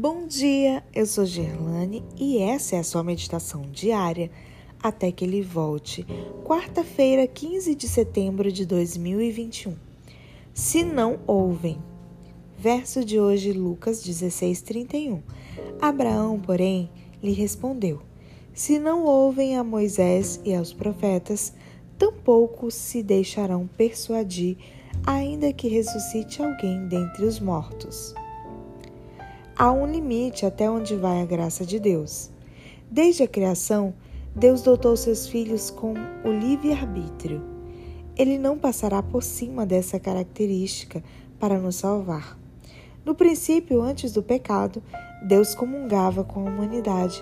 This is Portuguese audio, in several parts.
Bom dia, eu sou Gerlane e essa é a sua meditação diária até que ele volte, quarta-feira, 15 de setembro de 2021. Se não ouvem. Verso de hoje, Lucas 16:31. Abraão, porém, lhe respondeu: Se não ouvem a Moisés e aos profetas, tampouco se deixarão persuadir, ainda que ressuscite alguém dentre os mortos. Há um limite até onde vai a graça de Deus. Desde a criação, Deus dotou seus filhos com o livre-arbítrio. Ele não passará por cima dessa característica para nos salvar. No princípio, antes do pecado, Deus comungava com a humanidade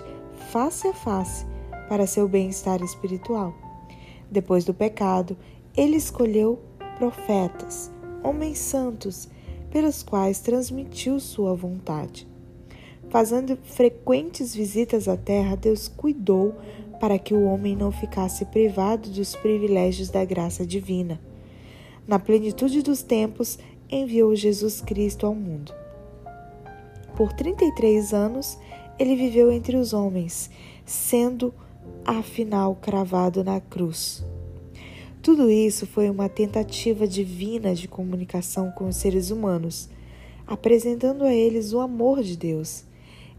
face a face para seu bem-estar espiritual. Depois do pecado, ele escolheu profetas, homens santos, pelos quais transmitiu sua vontade. Fazendo frequentes visitas à terra, Deus cuidou para que o homem não ficasse privado dos privilégios da graça divina. Na plenitude dos tempos, enviou Jesus Cristo ao mundo. Por 33 anos, ele viveu entre os homens, sendo afinal cravado na cruz. Tudo isso foi uma tentativa divina de comunicação com os seres humanos, apresentando a eles o amor de Deus.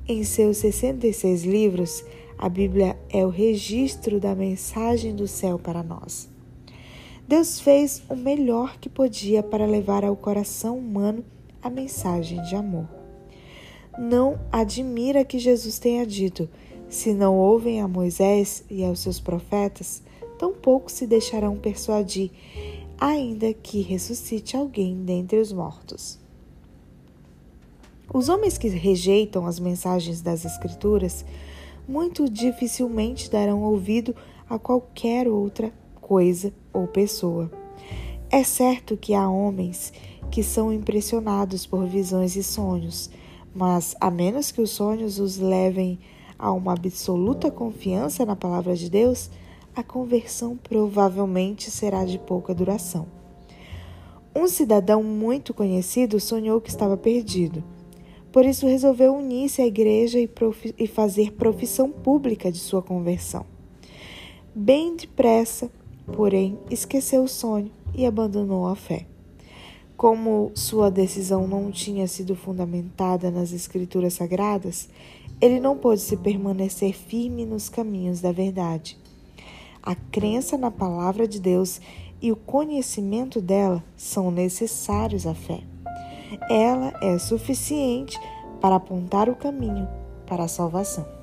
Em seus 66 livros, a Bíblia é o registro da mensagem do céu para nós. Deus fez o melhor que podia para levar ao coração humano a mensagem de amor. Não admira que Jesus tenha dito: se não ouvem a Moisés e aos seus profetas, tampouco se deixarão persuadir, ainda que ressuscite alguém dentre os mortos. Os homens que rejeitam as mensagens das Escrituras muito dificilmente darão ouvido a qualquer outra coisa ou pessoa. É certo que há homens que são impressionados por visões e sonhos, mas a menos que os sonhos os levem a uma absoluta confiança na palavra de Deus, a conversão provavelmente será de pouca duração. Um cidadão muito conhecido sonhou que estava perdido. Por isso, resolveu unir-se à igreja e, e fazer profissão pública de sua conversão. Bem depressa, porém, esqueceu o sonho e abandonou a fé. Como sua decisão não tinha sido fundamentada nas Escrituras Sagradas, ele não pôde se permanecer firme nos caminhos da verdade. A crença na palavra de Deus e o conhecimento dela são necessários à fé ela é suficiente para apontar o caminho para a salvação.